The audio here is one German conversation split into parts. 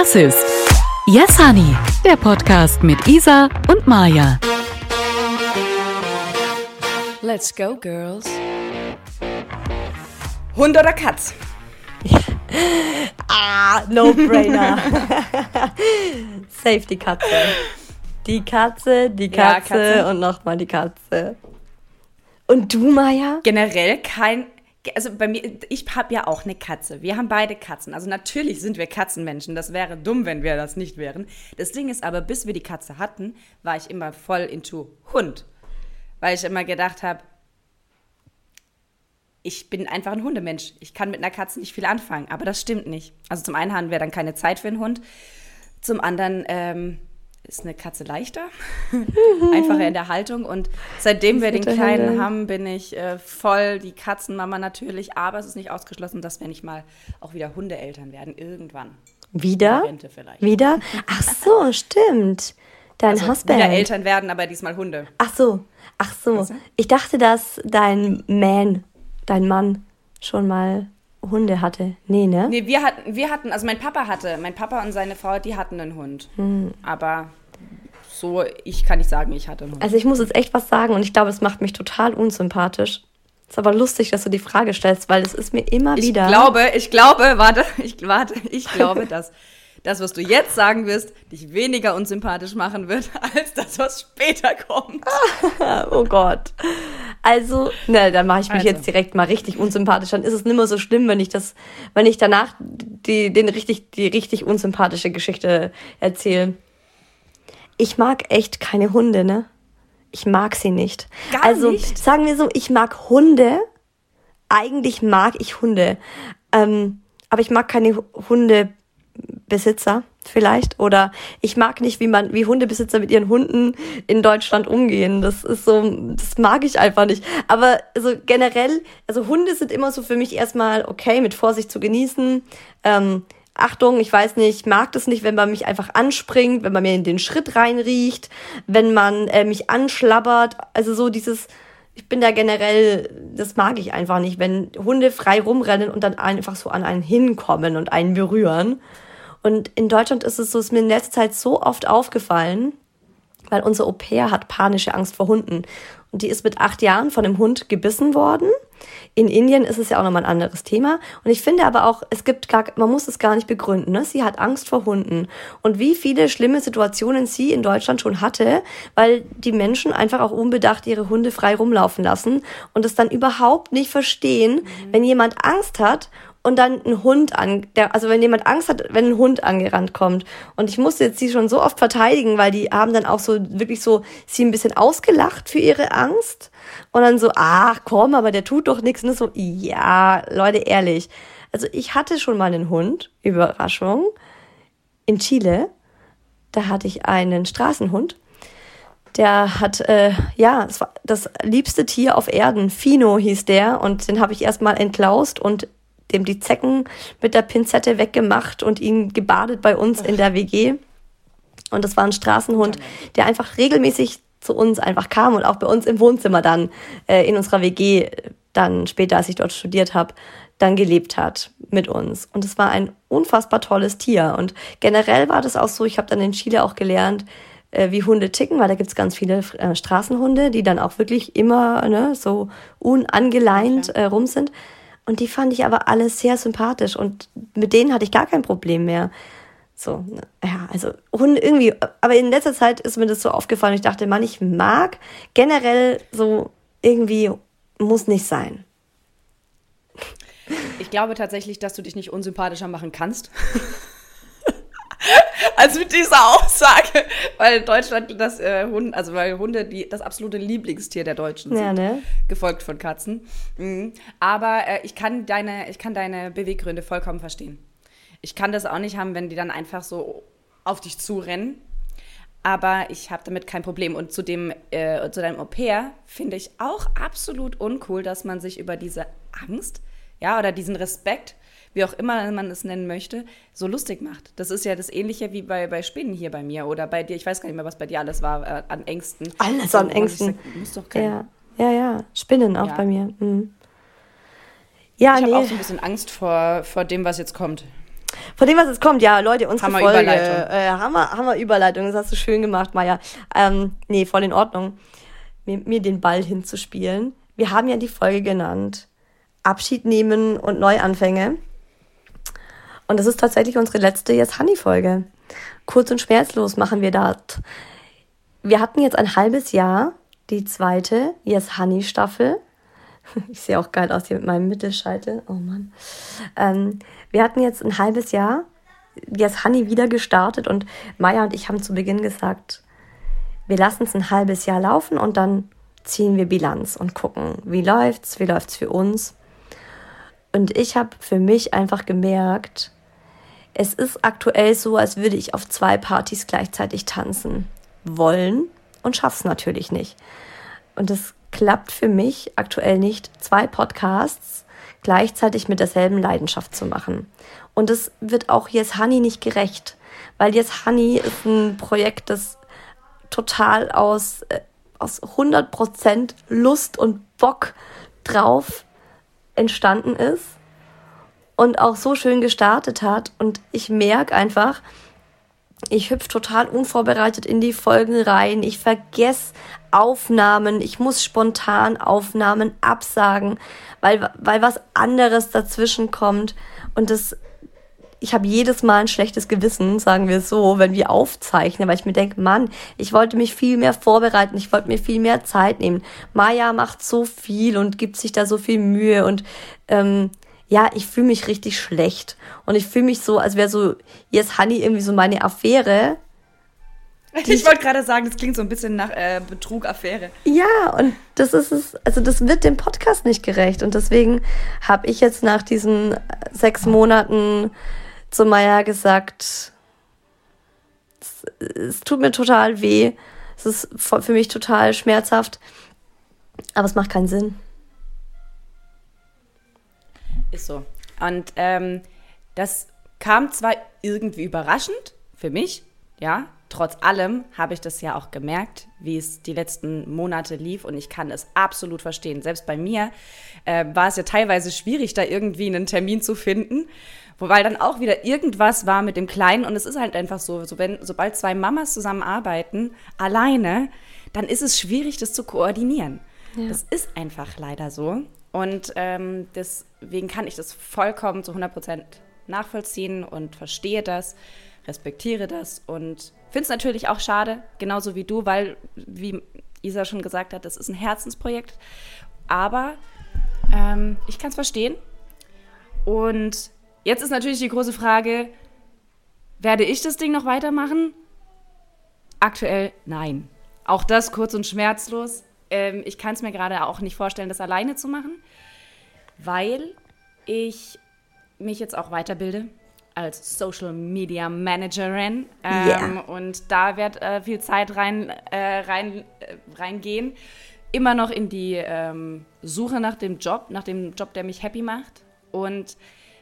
Das ist Yes Honey, der Podcast mit Isa und Maja. Let's go, girls. Hund oder Katz? ah, no-brainer. Safe die Katze. Die Katze, die Katze, ja, Katze. und nochmal die Katze. Und du, Maja? Generell kein. Also bei mir, ich habe ja auch eine Katze. Wir haben beide Katzen. Also natürlich sind wir Katzenmenschen. Das wäre dumm, wenn wir das nicht wären. Das Ding ist aber, bis wir die Katze hatten, war ich immer voll into Hund. Weil ich immer gedacht habe, ich bin einfach ein Hundemensch. Ich kann mit einer Katze nicht viel anfangen. Aber das stimmt nicht. Also zum einen haben wir dann keine Zeit für einen Hund. Zum anderen ähm, ist eine Katze leichter, einfacher in der Haltung. Und seitdem wir den Kleinen Hände. haben, bin ich äh, voll die Katzenmama natürlich. Aber es ist nicht ausgeschlossen, dass wir nicht mal auch wieder Hundeeltern werden, irgendwann. Wieder? Wieder? Ach so, stimmt. Dein also Husband. Wieder Eltern werden, aber diesmal Hunde. Ach so, ach so. Ich dachte, dass dein Man, dein Mann schon mal Hunde hatte. Nee, ne? Nee, wir hatten, wir hatten, also mein Papa hatte, mein Papa und seine Frau, die hatten einen Hund. Hm. Aber so, ich kann nicht sagen, ich hatte einen Hund. Also ich muss jetzt echt was sagen und ich glaube, es macht mich total unsympathisch. Ist aber lustig, dass du die Frage stellst, weil es ist mir immer ich wieder. Ich glaube, ich glaube, warte, ich warte, ich glaube, dass das, was du jetzt sagen wirst, dich weniger unsympathisch machen wird, als das, was später kommt. oh Gott. Also, ne, dann mache ich mich also. jetzt direkt mal richtig unsympathisch. Dann ist es nicht mehr so schlimm, wenn ich das, wenn ich danach die, den richtig, die richtig unsympathische Geschichte erzähle. Ich mag echt keine Hunde, ne? Ich mag sie nicht. Gar also, nicht? sagen wir so, ich mag Hunde. Eigentlich mag ich Hunde. Ähm, aber ich mag keine Hunde Besitzer vielleicht oder ich mag nicht, wie man wie Hundebesitzer mit ihren Hunden in Deutschland umgehen. Das ist so, das mag ich einfach nicht. Aber also generell, also Hunde sind immer so für mich erstmal okay mit Vorsicht zu genießen. Ähm, Achtung, ich weiß nicht, ich mag das nicht, wenn man mich einfach anspringt, wenn man mir in den Schritt reinriecht, wenn man äh, mich anschlabbert. Also so dieses, ich bin da generell, das mag ich einfach nicht, wenn Hunde frei rumrennen und dann einfach so an einen hinkommen und einen berühren. Und in Deutschland ist es so, ist mir in letzter Zeit so oft aufgefallen, weil unser Au pair hat panische Angst vor Hunden. Und die ist mit acht Jahren von einem Hund gebissen worden. In Indien ist es ja auch nochmal ein anderes Thema. Und ich finde aber auch, es gibt gar, man muss es gar nicht begründen. Ne? Sie hat Angst vor Hunden. Und wie viele schlimme Situationen sie in Deutschland schon hatte, weil die Menschen einfach auch unbedacht ihre Hunde frei rumlaufen lassen und es dann überhaupt nicht verstehen, mhm. wenn jemand Angst hat und dann ein Hund an, der, also wenn jemand Angst hat, wenn ein Hund angerannt kommt. Und ich musste jetzt sie schon so oft verteidigen, weil die haben dann auch so wirklich so sie ein bisschen ausgelacht für ihre Angst. Und dann so, ach komm, aber der tut doch nichts. Und so, ja, Leute, ehrlich. Also ich hatte schon mal einen Hund, Überraschung, in Chile. Da hatte ich einen Straßenhund. Der hat, äh, ja, es war das liebste Tier auf Erden. Fino hieß der. Und den habe ich erstmal entklaust und dem die Zecken mit der Pinzette weggemacht und ihn gebadet bei uns in der WG. Und das war ein Straßenhund, der einfach regelmäßig zu uns einfach kam und auch bei uns im Wohnzimmer dann äh, in unserer WG dann später, als ich dort studiert habe, dann gelebt hat mit uns. Und es war ein unfassbar tolles Tier. Und generell war das auch so, ich habe dann in Chile auch gelernt, äh, wie Hunde ticken, weil da gibt's ganz viele äh, Straßenhunde, die dann auch wirklich immer ne, so unangeleint äh, rum sind. Und die fand ich aber alle sehr sympathisch und mit denen hatte ich gar kein Problem mehr. So, ne, ja, also Hunde irgendwie, aber in letzter Zeit ist mir das so aufgefallen. Ich dachte, Mann, ich mag generell so irgendwie muss nicht sein. Ich glaube tatsächlich, dass du dich nicht unsympathischer machen kannst. als mit dieser Aussage, weil Deutschland das äh, Hunde, also weil Hunde die, das absolute Lieblingstier der Deutschen sind, ja, ne? gefolgt von Katzen. Mhm. Aber äh, ich kann deine, ich kann deine Beweggründe vollkommen verstehen. Ich kann das auch nicht haben, wenn die dann einfach so auf dich zurennen. Aber ich habe damit kein Problem. Und zu, dem, äh, zu deinem Au pair finde ich auch absolut uncool, dass man sich über diese Angst, ja, oder diesen Respekt wie auch immer man es nennen möchte, so lustig macht. Das ist ja das Ähnliche wie bei, bei Spinnen hier bei mir oder bei dir. Ich weiß gar nicht mehr, was bei dir alles war äh, an Ängsten. Alles an Ängsten. Sag, muss doch ja. ja, ja. Spinnen auch ja. bei mir. Mhm. Ja, ich nee. habe auch so ein bisschen Angst vor, vor dem, was jetzt kommt. Von dem, was jetzt kommt, ja, Leute, unsere Hammer Folge. Überleitung. Äh, Hammer, Hammer Überleitung. Das hast du schön gemacht, Maja. Ähm, nee, voll in Ordnung, mir, mir den Ball hinzuspielen. Wir haben ja die Folge genannt. Abschied nehmen und Neuanfänge. Und das ist tatsächlich unsere letzte Yes Honey Folge. Kurz und schmerzlos machen wir das. Wir hatten jetzt ein halbes Jahr die zweite Yes Honey Staffel. Ich sehe auch geil aus hier mit meinem Mittelscheitel. Oh Mann. Ähm, wir hatten jetzt ein halbes Jahr Yes Honey wieder gestartet und Maya und ich haben zu Beginn gesagt, wir lassen es ein halbes Jahr laufen und dann ziehen wir Bilanz und gucken, wie läuft's, wie läuft's für uns. Und ich habe für mich einfach gemerkt, es ist aktuell so, als würde ich auf zwei Partys gleichzeitig tanzen wollen und schaff's natürlich nicht. Und es klappt für mich aktuell nicht, zwei Podcasts gleichzeitig mit derselben Leidenschaft zu machen. Und es wird auch Yes Honey nicht gerecht, weil Yes Honey ist ein Projekt, das total aus, äh, aus 100% Lust und Bock drauf entstanden ist und auch so schön gestartet hat. Und ich merke einfach, ich hüpfe total unvorbereitet in die Folgen rein. Ich vergesse Aufnahmen. Ich muss spontan Aufnahmen absagen, weil, weil was anderes dazwischen kommt. Und das, ich habe jedes Mal ein schlechtes Gewissen, sagen wir so, wenn wir aufzeichnen, weil ich mir denke, Mann, ich wollte mich viel mehr vorbereiten, ich wollte mir viel mehr Zeit nehmen. Maya macht so viel und gibt sich da so viel Mühe und ähm, ja, ich fühle mich richtig schlecht. Und ich fühle mich so, als wäre so Yes Honey irgendwie so meine Affäre. Ich wollte gerade sagen, das klingt so ein bisschen nach äh, Betrug, Affäre. Ja, und das ist es, also das wird dem Podcast nicht gerecht. Und deswegen habe ich jetzt nach diesen sechs Monaten zu Maya gesagt, es, es tut mir total weh. Es ist für mich total schmerzhaft. Aber es macht keinen Sinn. Ist so. Und ähm, das kam zwar irgendwie überraschend für mich, ja, trotz allem habe ich das ja auch gemerkt, wie es die letzten Monate lief und ich kann es absolut verstehen. Selbst bei mir äh, war es ja teilweise schwierig, da irgendwie einen Termin zu finden, wobei dann auch wieder irgendwas war mit dem Kleinen und es ist halt einfach so, so wenn, sobald zwei Mamas zusammenarbeiten, alleine, dann ist es schwierig, das zu koordinieren. Ja. Das ist einfach leider so. Und ähm, deswegen kann ich das vollkommen zu 100 Prozent nachvollziehen und verstehe das, respektiere das und finde es natürlich auch schade, genauso wie du, weil, wie Isa schon gesagt hat, das ist ein Herzensprojekt. Aber ähm, ich kann es verstehen. Und jetzt ist natürlich die große Frage, werde ich das Ding noch weitermachen? Aktuell nein. Auch das kurz und schmerzlos. Ähm, ich kann es mir gerade auch nicht vorstellen, das alleine zu machen, weil ich mich jetzt auch weiterbilde als Social Media Managerin. Ähm, yeah. Und da wird äh, viel Zeit rein, äh, rein, äh, reingehen. Immer noch in die ähm, Suche nach dem Job, nach dem Job, der mich happy macht. Und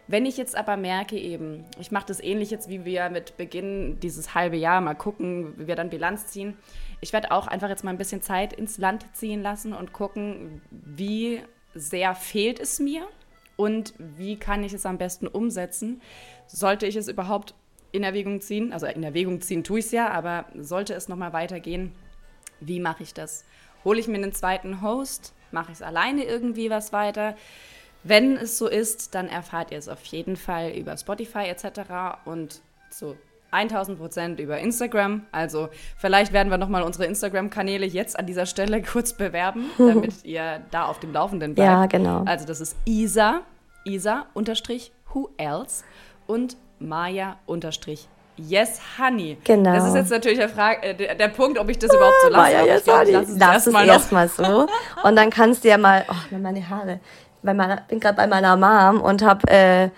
wenn ich jetzt aber merke, eben, ich mache das ähnlich jetzt, wie wir mit Beginn dieses halbe Jahr mal gucken, wie wir dann Bilanz ziehen. Ich werde auch einfach jetzt mal ein bisschen Zeit ins Land ziehen lassen und gucken, wie sehr fehlt es mir und wie kann ich es am besten umsetzen. Sollte ich es überhaupt in Erwägung ziehen, also in Erwägung ziehen tue ich es ja, aber sollte es nochmal weitergehen, wie mache ich das? Hole ich mir einen zweiten Host? Mache ich es alleine irgendwie was weiter? Wenn es so ist, dann erfahrt ihr es auf jeden Fall über Spotify etc. und so 1000 Prozent über Instagram. Also vielleicht werden wir nochmal unsere Instagram-Kanäle jetzt an dieser Stelle kurz bewerben, damit ihr da auf dem Laufenden bleibt. Ja, genau. Also das ist Isa, Isa unterstrich who else und Maya unterstrich Yes, Honey. Genau. Das ist jetzt natürlich der, Frage, äh, der, der Punkt, ob ich das überhaupt so lasse. Maya, yes, glaub. Lass es erstmal erst so. Und dann kannst du ja mal, oh, meine Haare. Bei meiner, bin gerade bei meiner Mom und habe äh,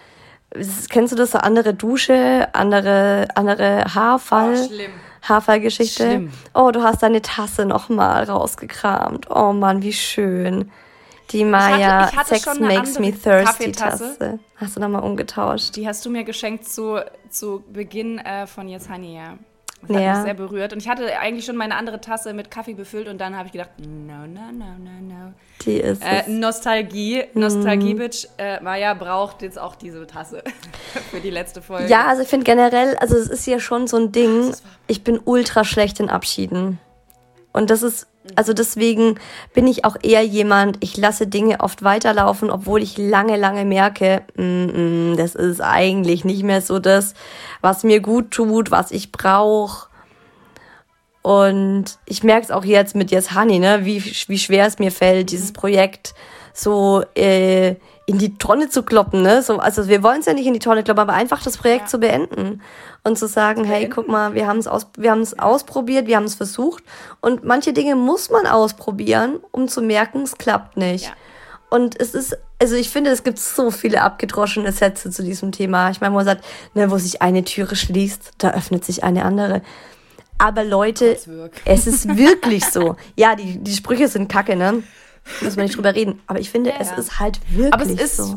Kennst du das so andere Dusche, andere, andere Haarfall? Oh, schlimm. Haarfallgeschichte. Schlimm. Oh, du hast deine Tasse nochmal rausgekramt. Oh Mann, wie schön. Die Maya ich hatte, ich hatte Sex Makes Me Thirsty Tasse. Hast du nochmal umgetauscht? Die hast du mir geschenkt zu, zu Beginn äh, von Jetzt Honey, ja. Das hat Ja. mich sehr berührt. Und ich hatte eigentlich schon meine andere Tasse mit Kaffee befüllt und dann habe ich gedacht, no, no, no, no, no. Die ist Äh. Nostalgie, Mhm. Nostalgie-Bitch. Äh, Maya braucht jetzt auch diese Tasse für die letzte Folge. Ja, also ich finde generell, also es ist ja schon so ein Ding, ich bin ultra schlecht in Abschieden. Und das ist, also deswegen bin ich auch eher jemand, ich lasse Dinge oft weiterlaufen, obwohl ich lange, lange merke, mm, mm, das ist eigentlich nicht mehr so das, was mir gut tut, was ich brauche. Und ich merke es auch jetzt mit Yes Honey, ne, wie, wie schwer es mir fällt, dieses Projekt so äh, in die Tonne zu kloppen. Ne? So, also wir wollen es ja nicht in die Tonne kloppen, aber einfach das Projekt Ja. zu beenden und zu sagen, hey, Beenden. guck mal, wir haben es aus, wir haben es ausprobiert, wir haben es versucht und manche Dinge muss man ausprobieren, um zu merken, es klappt nicht. Ja. Und es ist, also ich finde, es gibt so viele abgedroschene Sätze zu diesem Thema. Ich meine, wo man sagt, ne, wo sich eine Türe schließt, da öffnet sich eine andere. Aber Leute, es ist wirklich so. Ja, die, die Sprüche sind kacke, ne? Muss man nicht drüber reden. Aber ich finde, Ja, es ja. ist halt wirklich Aber es ist- so.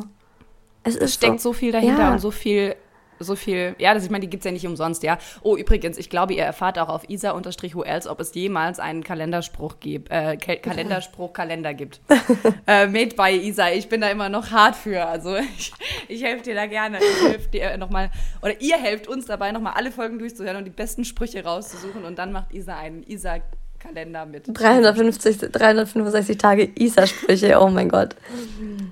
Es ist steckt so viel dahinter Ja. und so viel, so viel, ja, das, ich meine, die gibt's ja nicht umsonst, ja. Oh, übrigens, ich glaube, ihr erfahrt auch auf isa-who else, ob es jemals einen Kalenderspruch gibt, äh, Ka- Kalenderspruch Kalender gibt. äh, made by Isa, ich bin da immer noch hart für, also ich, ich helfe dir da gerne. Ich helfe dir nochmal, oder ihr helft uns dabei, nochmal alle Folgen durchzuhören und die besten Sprüche rauszusuchen und dann macht Isa einen Isa-Kalender mit. 350, 365 Tage Isa-Sprüche, oh mein Gott.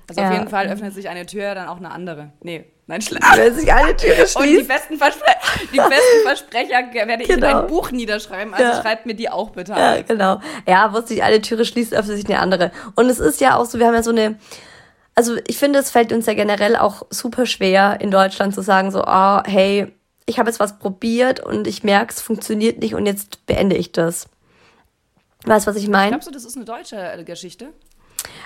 Also Ja. auf jeden Fall öffnet sich eine Tür, dann auch eine andere. Nee, nein, schlecht. Wenn sich eine Türe Und die schließt. besten, Verspre die besten Versprecher werde ich in Genau. ein Buch niederschreiben. Also Ja. schreibt mir die auch bitte. Ja, genau. Ja, wo sich eine Türe schließt, öffnet sich eine andere. Und es ist ja auch so, wir haben ja so eine, also ich finde, es fällt uns ja generell auch super schwer in Deutschland zu sagen, so, ah, hey, ich habe jetzt was probiert und ich merke, es funktioniert nicht und jetzt beende ich das. Weißt du, was ich meine? Glaubst du, das ist eine deutsche äh, Geschichte?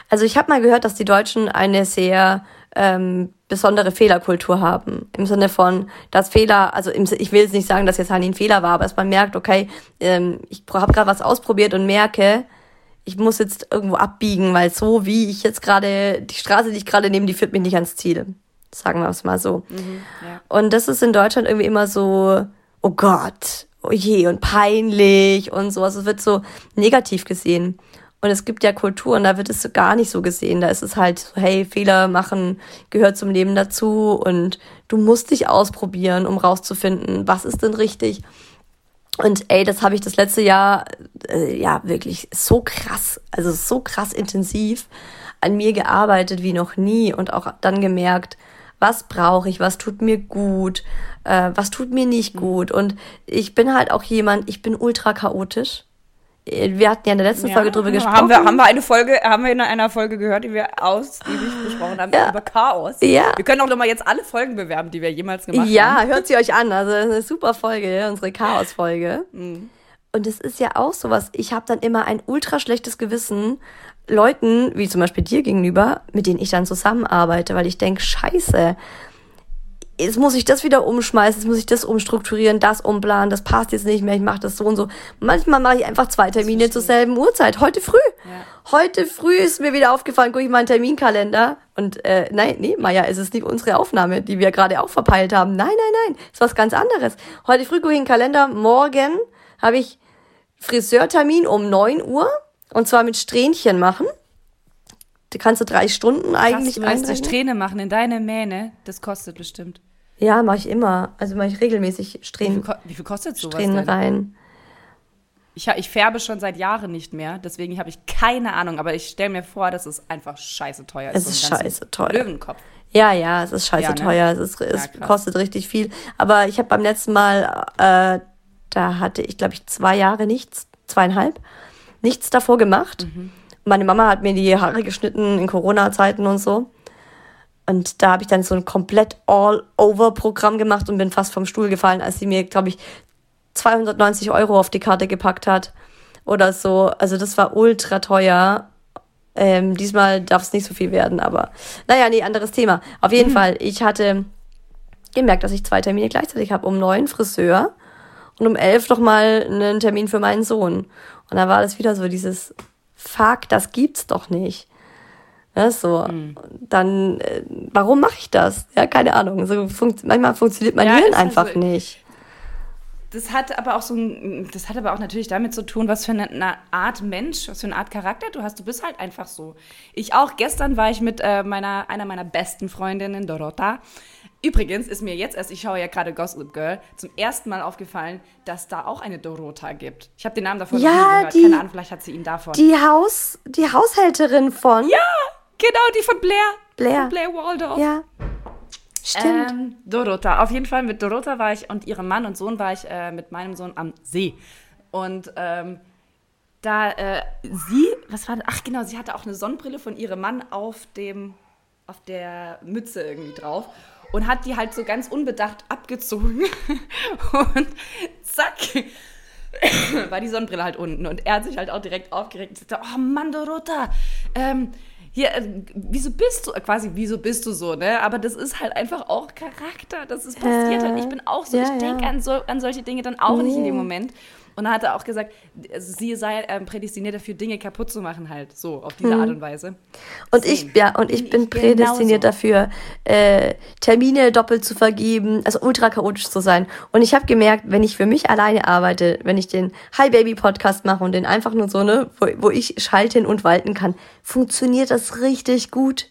Also ich habe mal gehört, dass die Deutschen eine sehr ähm, besondere Fehlerkultur haben. Im Sinne von, dass Fehler, also im, ich will jetzt nicht sagen, dass jetzt halt ein Fehler war, aber dass man merkt, okay, ähm, ich habe gerade was ausprobiert und merke, ich muss jetzt irgendwo abbiegen, weil so wie ich jetzt gerade, die Straße, die ich gerade nehme, die führt mich nicht ans Ziel. Sagen wir es mal so. Ja. Und das ist in Deutschland irgendwie immer so, oh Gott, oh je, und peinlich und sowas. Es wird so negativ gesehen. Und es gibt ja Kulturen, da wird es gar nicht so gesehen. Da ist es halt so, hey, Fehler machen gehört zum Leben dazu und du musst dich ausprobieren, um rauszufinden, was ist denn richtig. Und ey, das habe ich das letzte Jahr äh, ja wirklich so krass, also so krass intensiv an mir gearbeitet wie noch nie und auch dann gemerkt, was brauche ich, was tut mir gut, äh, was tut mir nicht gut. Und ich bin halt auch jemand, ich bin ultra chaotisch. Äh, Wir hatten ja in der letzten Folge drüber gesprochen. Haben wir, haben wir eine Folge, haben wir in einer Folge gehört, die wir ausgiebig besprochen haben Ja. über Chaos. Ja. Wir können auch noch mal jetzt alle Folgen bewerben, die wir jemals gemacht haben. Ja, hört sie euch an. Also das ist eine super Folge, unsere Chaos-Folge. Mhm. Und es ist ja auch sowas. Ich habe dann immer ein ultra schlechtes Gewissen Leuten, wie zum Beispiel dir gegenüber, mit denen ich dann zusammenarbeite, weil ich denke, scheiße, jetzt muss ich das wieder umschmeißen, jetzt muss ich das umstrukturieren, das umplanen, das passt jetzt nicht mehr, ich mache das so und so. Manchmal mache ich einfach zwei Termine zur selben Uhrzeit. Heute früh. Ja. Heute früh ist mir wieder aufgefallen, gucke ich meinen Terminkalender und äh, nein, nee, Maja, es ist nicht unsere Aufnahme, die wir gerade auch verpeilt haben. Nein, nein, nein, ist was ganz anderes. Heute früh gucke ich in den Kalender, morgen habe ich Friseurtermin um 9 Uhr und zwar mit Strähnchen machen. Da kannst du drei Stunden eigentlich Krass, du einrechnen. Strähne machen in deine Mähne. Das kostet bestimmt. Ja, mache ich immer. Also mache ich regelmäßig Wie viel, Strähnen, wie viel kostet sowas Strähnen denn? rein. Ich, ich färbe schon seit Jahren nicht mehr, deswegen habe ich keine Ahnung, aber ich stelle mir vor, dass es einfach scheiße teuer ist. Es so ist ganzen scheiße teuer. Löwenkopf. Ja, ja, es ist scheiße Ja, ne? teuer. Es, ist, es Ja, kostet richtig viel. Aber ich habe beim letzten Mal, äh, da hatte ich, glaube ich, zwei Jahre nichts, zweieinhalb, nichts davor gemacht. Mhm. Meine Mama hat mir die Haare geschnitten in Corona-Zeiten und so. Und da habe ich dann so ein komplett All-Over-Programm gemacht und bin fast vom Stuhl gefallen, als sie mir, glaube ich, 290 Euro auf die Karte gepackt hat. Oder so. Also das war ultra teuer. Ähm, diesmal darf es nicht so viel werden, aber naja, nee, anderes Thema. Auf jeden Fall, ich hatte gemerkt, dass ich zwei Termine gleichzeitig habe. Um neun Friseur und um elf nochmal einen Termin für meinen Sohn. Und da war das wieder so dieses Fuck, das gibt's doch nicht. Ja, so, dann, äh, warum mache ich das? Ja, keine Ahnung. So funkt, manchmal funktioniert mein Ja, Hirn einfach so. nicht. das hat aber auch so ein, das hat aber auch natürlich damit zu tun, was für eine, eine, Art Mensch, was für eine Art Charakter du hast. Du bist halt einfach so. Ich auch. Gestern war ich mit äh, meiner, einer meiner besten Freundinnen, Dorota. Übrigens ist mir jetzt erst, ich schaue ja gerade Gossip Girl, zum ersten Mal aufgefallen, dass da auch eine Dorota gibt. Ich habe den Namen davon ja, gehört. Die, Keine Ahnung, vielleicht hat sie ihn davon. Die Haus, die Haushälterin von. Ja, genau, die von Blair. Blair. Von Blair Waldorf. Ja. Stimmt. Ähm, Dorota. Auf jeden Fall mit Dorota war ich und ihrem Mann und Sohn war ich äh, mit meinem Sohn am See. Und ähm, da äh, sie, was war das? Ach genau, sie hatte auch eine Sonnenbrille von ihrem Mann auf dem, auf der Mütze irgendwie drauf und hat die halt so ganz unbedacht abgezogen und zack war die Sonnenbrille halt unten und er hat sich halt auch direkt aufgeregt und sagte, oh Mann, Dorota, ähm, hier, äh, wieso bist du, äh, quasi, wieso bist du so, ne? Aber das ist halt einfach auch Charakter, das ist passiert Äh, halt. Ich bin auch so, ja, ich denke ja. an, so, an solche Dinge dann auch nicht in dem Nee. Moment. Und dann hat er auch gesagt, also sie sei ähm, prädestiniert dafür, Dinge kaputt zu machen, halt, so, auf diese Art und Weise. Mhm. Und ich, Same. ja, und ich bin prädestiniert genauso. dafür, äh, Termine doppelt zu vergeben, also ultra chaotisch zu sein. Und ich habe gemerkt, wenn ich für mich alleine arbeite, wenn ich den Hi Baby Podcast mache und den einfach nur so, ne, wo, wo ich schalten und walten kann, funktioniert das richtig gut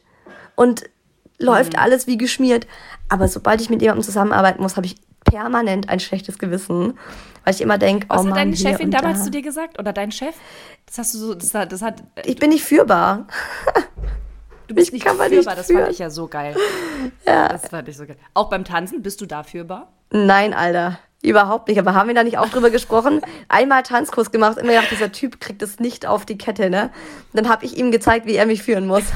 und läuft alles wie geschmiert. Aber sobald ich mit jemandem zusammenarbeiten muss, habe ich permanent ein schlechtes Gewissen, weil ich immer denke, oh Was hat deine Chefin damals da. zu dir gesagt? Oder dein Chef? Das hast du so, das hat, das hat Ich bin nicht führbar. du bist ich nicht führbar, nicht das fand ich ja so geil. Ja. Das fand ich so geil. Auch beim Tanzen, bist du da führbar? Nein, Alter. Überhaupt nicht. Aber haben wir da nicht auch drüber gesprochen? Einmal Tanzkurs gemacht, immer gedacht, dieser Typ kriegt es nicht auf die Kette, ne? Und dann habe ich ihm gezeigt, wie er mich führen muss.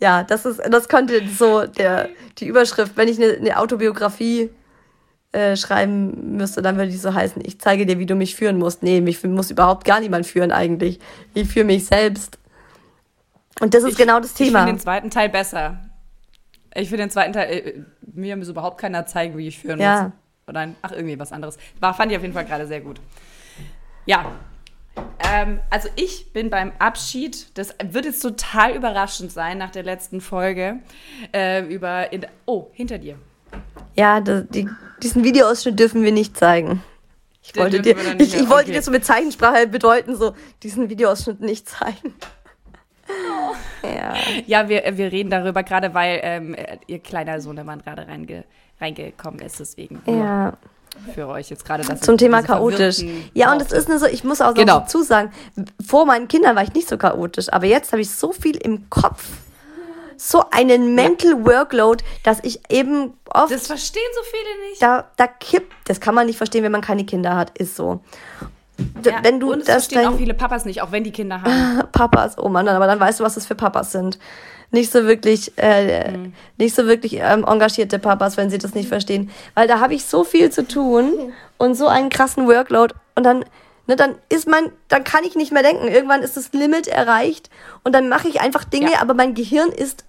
Ja, das ist, das konnte so der, die Überschrift, wenn ich eine, eine Autobiografie äh, schreiben müsste, dann würde die so heißen, ich zeige dir, wie du mich führen musst. Nee, mich muss überhaupt gar niemand führen eigentlich. Ich führe mich selbst. Und das ist genau das Ich Thema. finde den zweiten Teil besser. Ich finde den zweiten Teil, äh, mir muss überhaupt keiner zeigen, wie ich führen Ja. muss. Oder ein, ach, irgendwie was anderes. War, fand ich auf jeden Fall gerade sehr gut. Ja. Ähm, also ich bin beim Abschied, das wird jetzt total überraschend sein nach der letzten Folge, äh, über, in, oh, hinter dir. Ja, das, die, diesen Videoausschnitt dürfen wir nicht zeigen. Ich Den wollte, dir, ich, ich wollte okay. dir so mit Zeichensprache bedeuten, so diesen Videoausschnitt nicht zeigen. Ja. Ja, wir, wir reden darüber gerade, weil ähm, äh, ihr kleiner Sohnemann gerade reinge, reingekommen ist, deswegen ja. für euch jetzt gerade das. Zum Thema chaotisch. Ja, und es ist nur so, ich muss auch noch Genau. dazu sagen, vor meinen Kindern war ich nicht so chaotisch, aber jetzt habe ich so viel im Kopf. So einen Mental Workload, dass ich eben oft Das verstehen so viele nicht. da, da kippt. Das kann man nicht verstehen, wenn man keine Kinder hat, ist so. Ja, wenn du und das verstehen auch dein- viele Papas nicht, auch wenn die Kinder haben. Papas, oh Mann, aber dann weißt du, was das für Papas sind. Nicht so wirklich, äh, Mhm. nicht so wirklich ähm, engagierte Papas, wenn sie das nicht verstehen. Weil da habe ich so viel zu tun und so einen krassen Workload und dann, ne, dann ist mein, dann kann ich nicht mehr denken. Irgendwann ist das Limit erreicht und dann mache ich einfach Dinge, Ja. aber mein Gehirn ist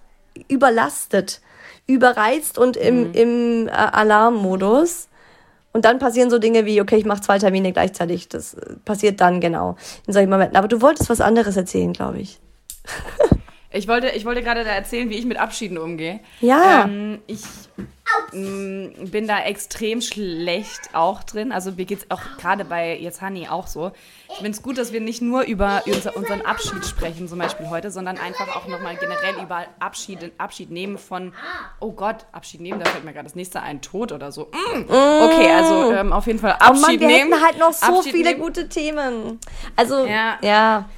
überlastet, überreizt und im, Mhm. im äh, Alarmmodus. Und dann passieren so Dinge wie, okay, ich mache zwei Termine gleichzeitig. Das äh, passiert dann genau in solchen Momenten. Aber du wolltest was anderes erzählen, glaube ich. Ich wollte, ich wollte gerade da erzählen, wie ich mit Abschieden umgehe. Ja. Ähm, ich mm, bin da extrem schlecht auch drin. Also mir geht es auch gerade bei jetzt Hani auch so. Ich finde es gut, dass wir nicht nur über unser, unseren Abschied sprechen, zum Beispiel heute, sondern einfach auch nochmal generell über Abschied, Abschied nehmen von, oh Gott, Abschied nehmen, da fällt mir gerade das nächste ein, Tod oder so. Mm. Okay, also ähm, auf jeden Fall Oh Mann, Abschied wir nehmen. hätten halt noch so Abschied viele nehmen. gute Themen. Also, Ja. ja.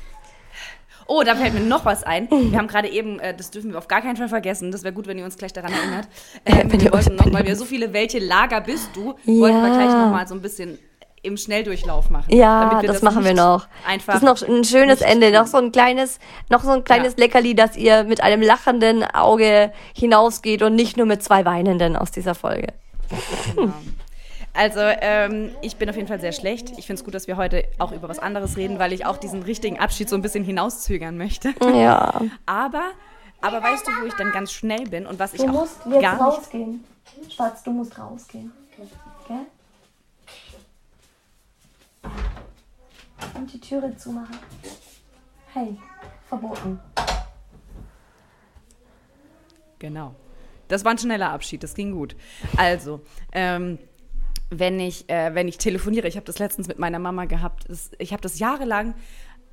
Oh, da fällt mir noch was ein. Wir haben gerade eben, äh, das dürfen wir auf gar keinen Fall vergessen, das wäre gut, wenn ihr uns gleich daran erinnert. Ähm, wenn wir ihr euch wollten noch, weil wir so viele, welche Lager bist du, wollten wir gleich noch mal so ein bisschen im Schnelldurchlauf machen. Ja, damit wir das, machen wir noch. Einfach das ist noch ein schönes Ende, noch so ein kleines, noch so ein kleines Ja. Leckerli, dass ihr mit einem lachenden Auge hinausgeht und nicht nur mit zwei weinenden aus dieser Folge. Also, ähm, ich bin auf jeden Fall sehr schlecht. Ich finde es gut, dass wir heute auch über was anderes reden, weil ich auch diesen richtigen Abschied so ein bisschen hinauszögern möchte. Ja. Aber, aber weißt du, wo ich dann ganz schnell bin und was ich Du auch musst jetzt gar nicht rausgehen. Schatz, du musst rausgehen. Gell? Und die Türe zumachen. Hey, verboten. Genau. Das war ein schneller Abschied, das ging gut. Also, ähm, wenn ich, äh, wenn ich telefoniere. Ich habe das letztens mit meiner Mama gehabt. Ich habe das jahrelang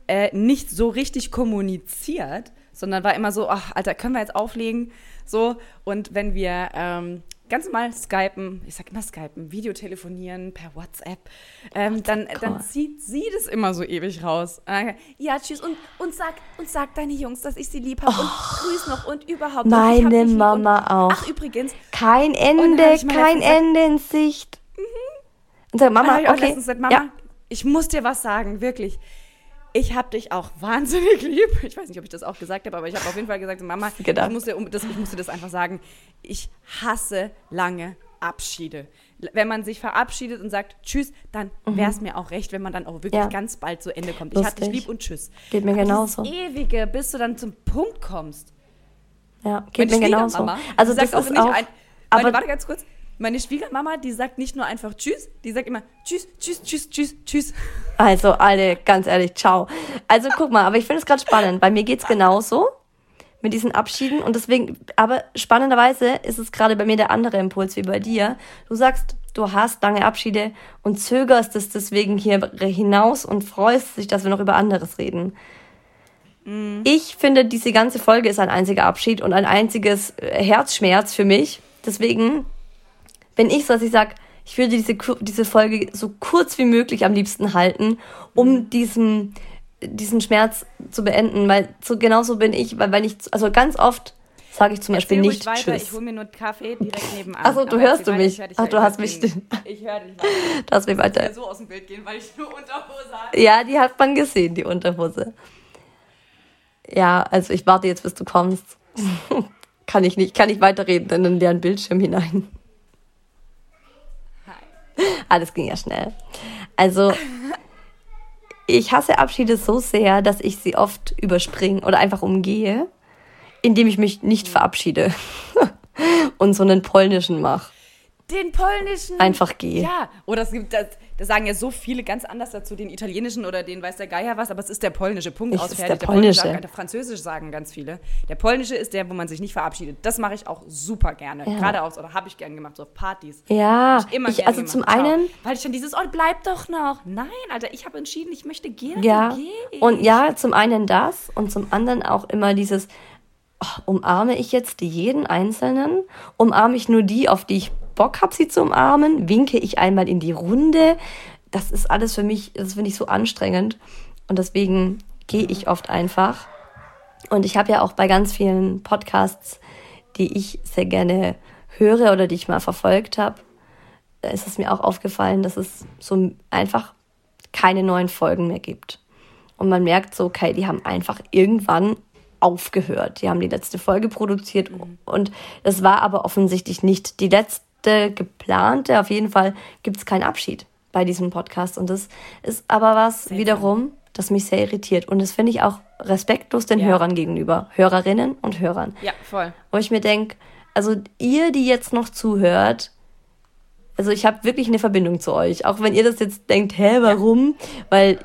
äh, nicht so richtig kommuniziert, sondern war immer so, ach, Alter, können wir jetzt auflegen? So, und wenn wir ähm, ganz normal skypen, ich sag immer skypen, Videotelefonieren per WhatsApp, ähm, dann, dann zieht sie das immer so ewig raus. Ja, tschüss und, und, sag, und sag deine Jungs, dass ich sie lieb habe oh, und grüß noch und überhaupt. Meine Mama und, auch. Ach, übrigens. Kein Ende, kein Ende in Sicht. Mhm. Und sag, Mama, okay. Gesagt, Mama, ja. ich muss dir was sagen, wirklich ich habe dich auch wahnsinnig lieb. Ich weiß nicht, ob ich das auch gesagt habe, aber ich habe auf jeden Fall gesagt, Mama, ich muss, dir, das, ich muss dir das einfach sagen. Ich hasse lange Abschiede. Wenn man sich verabschiedet und sagt Tschüss, dann mhm. wäre es mir auch recht, wenn man dann auch wirklich ja. ganz bald zu Ende kommt. Lustig. Ich hatte dich lieb und Tschüss. Geht mir genauso. Das Ewige, bis du dann zum Punkt kommst. Ja, geht mir genauso. Also das ist auch... Ein, aber warte ganz kurz. Meine Schwiegermama, die sagt nicht nur einfach Tschüss, die sagt immer Tschüss, Tschüss, Tschüss, Tschüss, Tschüss. Also alle, ganz ehrlich, ciao. Also guck mal, aber ich finde es gerade spannend. Bei mir geht es genauso mit diesen Abschieden und deswegen, aber spannenderweise ist es gerade bei mir der andere Impuls wie bei dir. Du sagst, du hast lange Abschiede und zögerst es deswegen hier hinaus und freust dich, dass wir noch über anderes reden. Mhm. Ich finde, diese ganze Folge ist ein einziger Abschied und ein einziges Herzschmerz für mich. Deswegen wenn ich so, dass ich sage, ich würde diese, diese Folge so kurz wie möglich am liebsten halten, um mhm. diesen, diesen Schmerz zu beenden, weil so genauso bin ich, weil wenn ich, also ganz oft sage ich zum Beispiel Erzähl nicht weiter, Tschüss. Ich hole mir nur Kaffee direkt nebenan. Achso, du hörst du mich. Ach, du hast mich. Ich höre dich. Du hast mich weiter. Ich so aus dem Bild gehen, weil ich nur Unterhose habe. Ja, die hat man gesehen, die Unterhose. Ja, also ich warte jetzt, bis du kommst. kann ich nicht, kann ich weiterreden in deren Bildschirm hinein. Alles ging ja schnell. Also, ich hasse Abschiede so sehr, dass ich sie oft überspringe oder einfach umgehe, indem ich mich nicht verabschiede und so einen polnischen mache. Den polnischen? Einfach gehe. Ja, oder es gibt, das, das sagen ja so viele ganz anders dazu, den italienischen oder den weiß der Geier was, aber es ist der polnische Punkt aus fertig. Der, polnische. Der, der französische sagen ganz viele. Der polnische ist der, wo man sich nicht verabschiedet. Das mache ich auch super gerne. Ja. Gerade auf, oder habe ich gern gemacht, so auf Partys. Ja, ich immer ich, also gemacht. zum einen. Weil ich dann dieses, oh, bleib doch noch. Nein, Alter, ich habe entschieden, ich möchte gehen. Ja. Und ja, zum einen das und zum anderen auch immer dieses, oh, umarme ich jetzt jeden Einzelnen? Umarme ich nur die, auf die ich Bock habe, sie zu umarmen, winke ich einmal in die Runde. Das ist alles für mich, das finde ich so anstrengend. Und deswegen gehe ich oft einfach. Und ich habe ja auch bei ganz vielen Podcasts, die ich sehr gerne höre oder die ich mal verfolgt habe, da ist es mir auch aufgefallen, dass es so einfach keine neuen Folgen mehr gibt. Und man merkt so, okay, die haben einfach irgendwann aufgehört. Die haben die letzte Folge produziert mhm. und es war aber offensichtlich nicht die letzte letzte geplante. Auf jeden Fall gibt es keinen Abschied bei diesem Podcast. Und das ist aber was sehr wiederum, das mich sehr irritiert. Und das finde ich auch respektlos den ja. Hörern gegenüber. Hörerinnen und Hörern. Ja, voll. Wo ich mir denke, also ihr, die jetzt noch zuhört, also ich habe wirklich eine Verbindung zu euch. Auch wenn ihr das jetzt denkt, hä, warum? Ja. Weil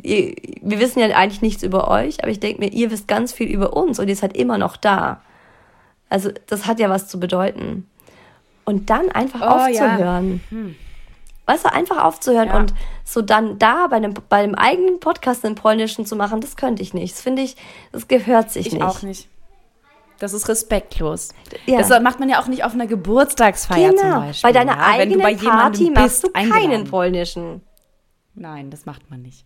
ihr, wir wissen ja eigentlich nichts über euch, aber ich denke mir, ihr wisst ganz viel über uns und ihr seid immer noch da. Also das hat ja was zu bedeuten und dann einfach oh, aufzuhören. Ja. Hm. Weißt du, einfach aufzuhören ja. und so dann da bei einem, bei einem eigenen Podcast in Polnischen zu machen, das könnte ich nicht. Das finde ich, das gehört sich ich nicht. Ich auch nicht. Das ist respektlos. Ja. Das macht man ja auch nicht auf einer Geburtstagsfeier genau. zum Beispiel. Bei deiner ja? eigenen Wenn du bei Party machst du keinen polnischen. Nein, das macht man nicht.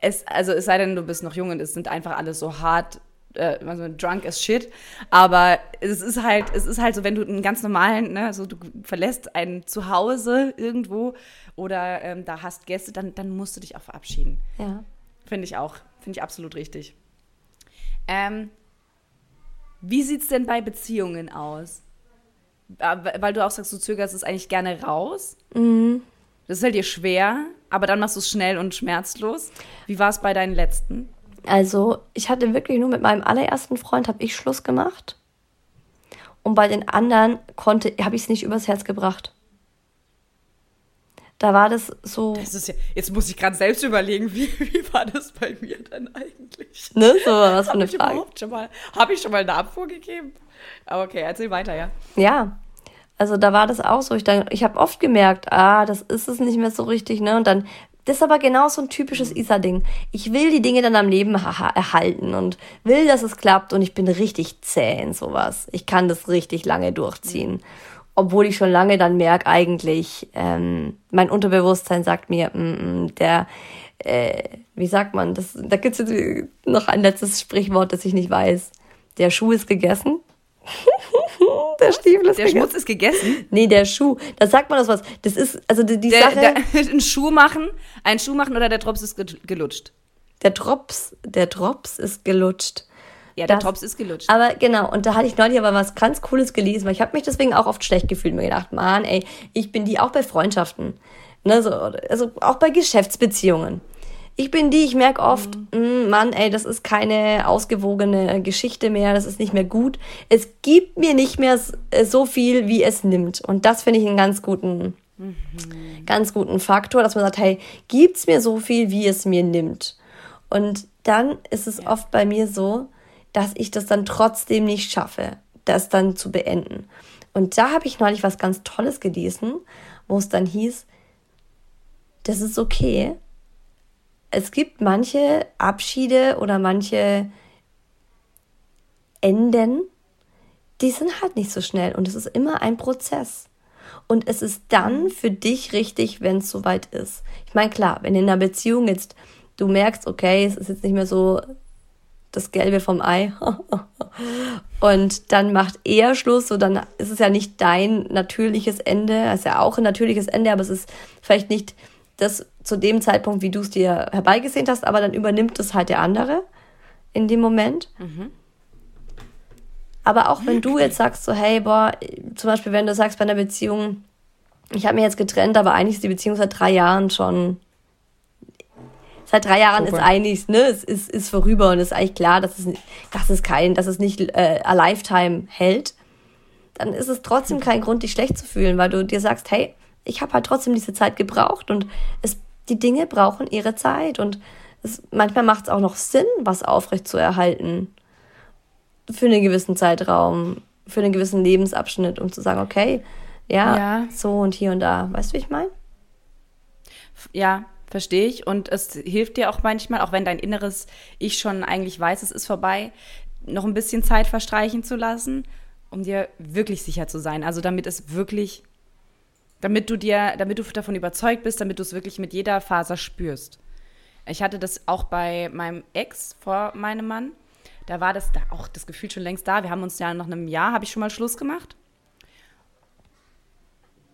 Es, also es sei denn, du bist noch jung und es sind einfach alle so hart äh, also drunk as shit. Aber es ist halt, es ist halt so, wenn du einen ganz normalen, ne, so du verlässt ein Zuhause irgendwo oder ähm, da hast Gäste, dann, dann musst du dich auch verabschieden. Ja. Finde ich auch. Finde ich absolut richtig. Ähm, wie sieht es denn bei Beziehungen aus? Äh, weil du auch sagst, du zögerst es eigentlich gerne raus. Mhm. Das fällt dir schwer, aber dann machst du es schnell und schmerzlos. Wie war es bei deinen letzten? Also ich hatte wirklich nur mit meinem allerersten Freund habe ich Schluss gemacht. Und bei den anderen konnte, habe ich es nicht übers Herz gebracht. Da war das so. Das ja, jetzt muss ich gerade selbst überlegen, wie, wie war das bei mir dann eigentlich? Ne, so was für eine Frage. Habe ich schon mal eine Abfuhr gegeben? Aber okay, erzähl weiter, ja. Ja. Also da war das auch so. Ich, ich habe oft gemerkt, ah, das ist es nicht mehr so richtig, ne? Und dann, das ist aber genau so ein typisches Isa-Ding. Ich will die Dinge dann am Leben erhalten und will, dass es klappt und ich bin richtig zäh in sowas. Ich kann das richtig lange durchziehen. Obwohl ich schon lange dann merke, eigentlich, ähm, mein Unterbewusstsein sagt mir, mm, mm, der, äh, wie sagt man, das, da gibt es noch ein letztes Sprichwort, das ich nicht weiß. Der Schuh ist gegessen. der Stiefel ist Der gegessen. Schmutz ist gegessen? Nee, der Schuh. Da sagt man das was. Das ist, also die, die der, Sache. Der, ein Schuh machen, ein Schuh machen oder der Drops ist gelutscht? Der Drops, der Drops ist gelutscht. Ja, der das, Drops ist gelutscht. Aber genau, und da hatte ich neulich aber was ganz Cooles gelesen, weil ich habe mich deswegen auch oft schlecht gefühlt und mir gedacht, Mann, ey, ich bin die auch bei Freundschaften. Ne, so, also auch bei Geschäftsbeziehungen. Ich bin die, ich merke oft, mhm. Mm, Mann, ey, das ist keine ausgewogene Geschichte mehr, das ist nicht mehr gut. Es gibt mir nicht mehr äh, so viel, wie es nimmt. Und das finde ich einen ganz guten, mhm. ganz guten Faktor, dass man sagt, hey, gibt's mir so viel, wie es mir nimmt? Und dann ist es ja. oft bei mir so, dass ich das dann trotzdem nicht schaffe, das dann zu beenden. Und da habe ich neulich was ganz Tolles gelesen, wo es dann hieß, das ist okay, es gibt manche Abschiede oder manche Enden, die sind halt nicht so schnell und es ist immer ein Prozess. Und es ist dann für dich richtig, wenn es soweit ist. Ich meine, klar, wenn in einer Beziehung jetzt du merkst, okay, es ist jetzt nicht mehr so das Gelbe vom Ei und dann macht er Schluss, so dann ist es ja nicht dein natürliches Ende, es ist ja auch ein natürliches Ende, aber es ist vielleicht nicht das zu dem Zeitpunkt, wie du es dir herbeigesehnt hast, aber dann übernimmt es halt der andere in dem Moment. Mhm. Aber auch wenn du jetzt sagst, so, hey, boah, zum Beispiel, wenn du sagst bei einer Beziehung, ich habe mir jetzt getrennt, aber eigentlich ist die Beziehung seit drei Jahren schon. Seit drei Jahren Super. ist eigentlich, ne, es ist, ist vorüber und es ist eigentlich klar, dass es, dass es kein, dass es nicht äh, a Lifetime hält. Dann ist es trotzdem kein Grund, dich schlecht zu fühlen, weil du dir sagst, hey, ich habe halt trotzdem diese Zeit gebraucht und es, die Dinge brauchen ihre Zeit und es, manchmal macht es auch noch Sinn, was aufrecht zu erhalten für einen gewissen Zeitraum, für einen gewissen Lebensabschnitt, um zu sagen, okay, ja, ja. so und hier und da. Weißt du, wie ich meine? Ja, verstehe ich. Und es hilft dir auch manchmal, auch wenn dein inneres Ich schon eigentlich weiß, es ist vorbei, noch ein bisschen Zeit verstreichen zu lassen, um dir wirklich sicher zu sein. Also damit es wirklich damit du dir, damit du davon überzeugt bist, damit du es wirklich mit jeder Faser spürst. Ich hatte das auch bei meinem Ex vor meinem Mann. Da war das da auch das Gefühl schon längst da. Wir haben uns ja nach einem Jahr, habe ich schon mal Schluss gemacht.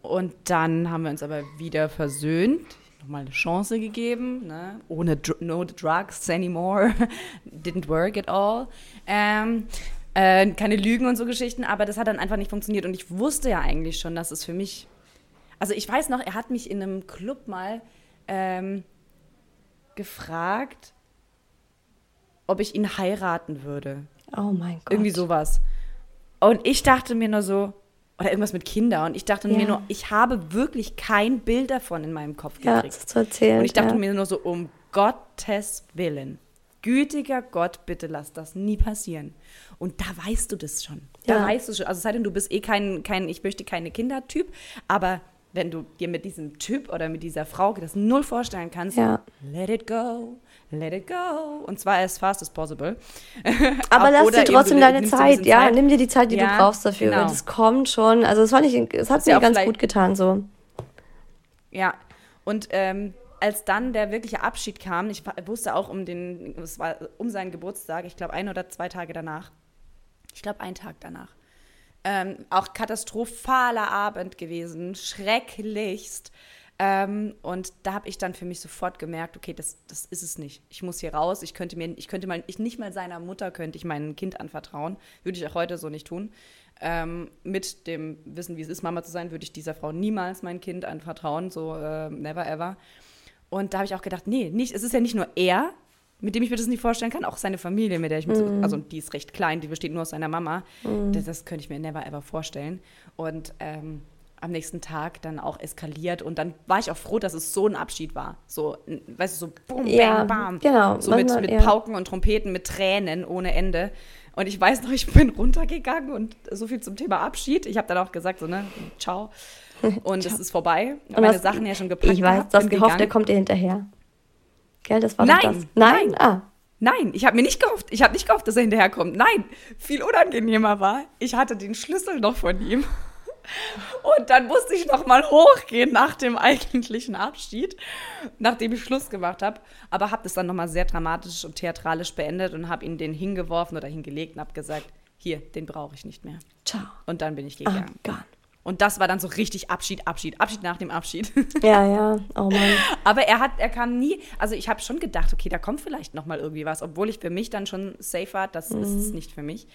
Und dann haben wir uns aber wieder versöhnt, nochmal eine Chance gegeben, ne? ohne Dr no drugs anymore, didn't work at all. Ähm, äh, keine Lügen und so Geschichten, aber das hat dann einfach nicht funktioniert. Und ich wusste ja eigentlich schon, dass es für mich also ich weiß noch, er hat mich in einem Club mal ähm, gefragt, ob ich ihn heiraten würde. Oh mein Gott. Irgendwie sowas. Und ich dachte mir nur so, oder irgendwas mit Kindern. Und ich dachte ja. mir nur, ich habe wirklich kein Bild davon in meinem Kopf gekriegt. Ja, das zu erzählen. Und ich dachte ja. mir nur so, um Gottes Willen, gütiger Gott, bitte lass das nie passieren. Und da weißt du das schon. Da ja. weißt du schon. Also sei denn, du bist eh kein, kein ich möchte keine Kinder-Typ, aber wenn du dir mit diesem Typ oder mit dieser Frau das null vorstellen kannst, ja. let it go, let it go. Und zwar as fast as possible. Aber lass dir trotzdem deine Zeit, ja. Zeit. Nimm dir die Zeit, die ja, du brauchst dafür. Genau. Das kommt schon. Also es nicht, es hat mir ganz gut getan so. Ja. Und ähm, als dann der wirkliche Abschied kam, ich wusste auch um den, es war um seinen Geburtstag, ich glaube ein oder zwei Tage danach. Ich glaube einen Tag danach ähm, auch katastrophaler Abend gewesen, schrecklichst. Ähm, und da habe ich dann für mich sofort gemerkt, okay, das, das ist es nicht. Ich muss hier raus. Ich könnte mir, ich könnte mal, ich nicht mal seiner Mutter könnte ich mein Kind anvertrauen. Würde ich auch heute so nicht tun. Ähm, mit dem Wissen, wie es ist, Mama zu sein, würde ich dieser Frau niemals mein Kind anvertrauen. So äh, never ever. Und da habe ich auch gedacht, nee, nicht, es ist ja nicht nur er, mit dem ich mir das nicht vorstellen kann. Auch seine Familie, mit der ich mm. so, also die ist recht klein, die besteht nur aus seiner Mama. Mm. Das, das, könnte ich mir never ever vorstellen. Und ähm, am nächsten Tag dann auch eskaliert und dann war ich auch froh, dass es so ein Abschied war. So, weißt du, so boom, Ja, bang, bam. genau. So mit, mit ja. Pauken und Trompeten, mit Tränen ohne Ende. Und ich weiß noch, ich bin runtergegangen und so viel zum Thema Abschied. Ich habe dann auch gesagt, so, ne, ciao. Und es ist vorbei. Und Meine hast- Sachen ja schon gepackt. Ich weiß, bin gehofft, gegangen. kommt dir hinterher. Gell, das war Nein, das. Nein? nein. Ah. Nein, ich habe mir nicht gehofft. Ich habe nicht gehofft, dass er hinterherkommt. Nein, viel unangenehmer war, ich hatte den Schlüssel noch von ihm. Und dann musste ich noch mal hochgehen nach dem eigentlichen Abschied, nachdem ich Schluss gemacht habe. Aber habe das dann noch mal sehr dramatisch und theatralisch beendet und habe ihn den hingeworfen oder hingelegt und habe gesagt, hier, den brauche ich nicht mehr. Ciao. Und dann bin ich Ah, gegangen. gone. Und das war dann so richtig Abschied, Abschied, Abschied nach dem Abschied. Ja, ja. Oh Mann. Aber er hat, er kam nie, also ich habe schon gedacht, okay, da kommt vielleicht noch mal irgendwie was, obwohl ich für mich dann schon safe war, das ist Mhm. es nicht für mich.